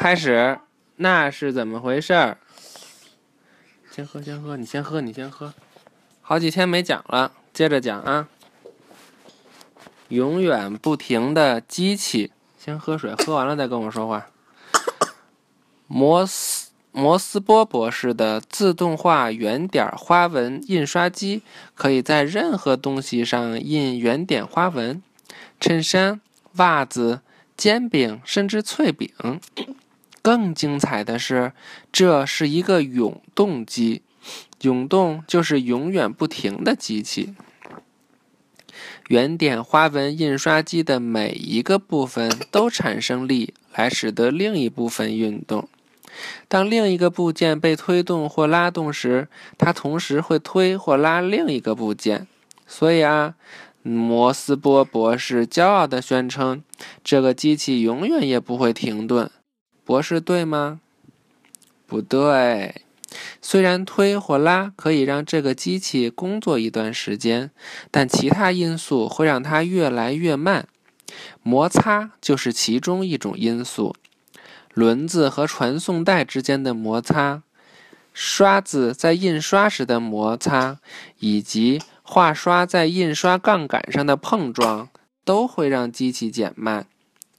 开始，那是怎么回事儿？先喝，先喝，你先喝，你先喝。好几天没讲了，接着讲啊。永远不停的机器，先喝水，喝完了再跟我说话。摩斯摩斯波博士的自动化圆点花纹印刷机，可以在任何东西上印圆点花纹，衬衫、袜子。煎饼，甚至脆饼。更精彩的是，这是一个永动机。永动就是永远不停的机器。圆点花纹印刷机的每一个部分都产生力，来使得另一部分运动。当另一个部件被推动或拉动时，它同时会推或拉另一个部件。所以啊。摩斯波博士骄傲地宣称：“这个机器永远也不会停顿。”博士对吗？不对。虽然推或拉可以让这个机器工作一段时间，但其他因素会让它越来越慢。摩擦就是其中一种因素。轮子和传送带之间的摩擦，刷子在印刷时的摩擦，以及。画刷在印刷杠杆上的碰撞都会让机器减慢，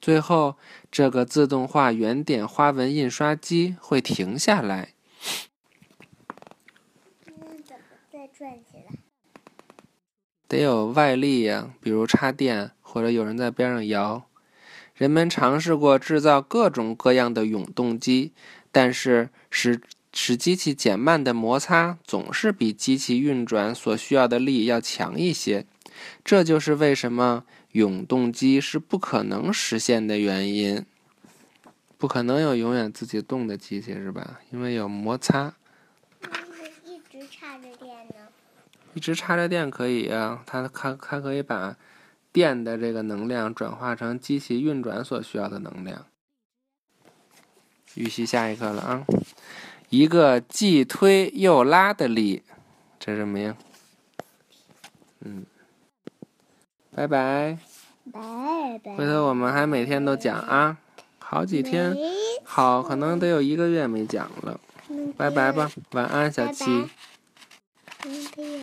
最后这个自动化圆点花纹印刷机会停下来。得有外力呀，比如插电或者有人在边上摇。人们尝试过制造各种各样的永动机，但是使。使机器减慢的摩擦总是比机器运转所需要的力要强一些，这就是为什么永动机是不可能实现的原因。不可能有永远自己动的机器，是吧？因为有摩擦。一直插着电呢。一直插着电可以啊，它它它可以把电的这个能量转化成机器运转所需要的能量。预习下一课了啊。一个既推又拉的力，这是什么呀？嗯，拜拜。拜拜。回头我们还每天都讲啊好几天。好可能得有一个月没讲了。拜拜吧晚安小七。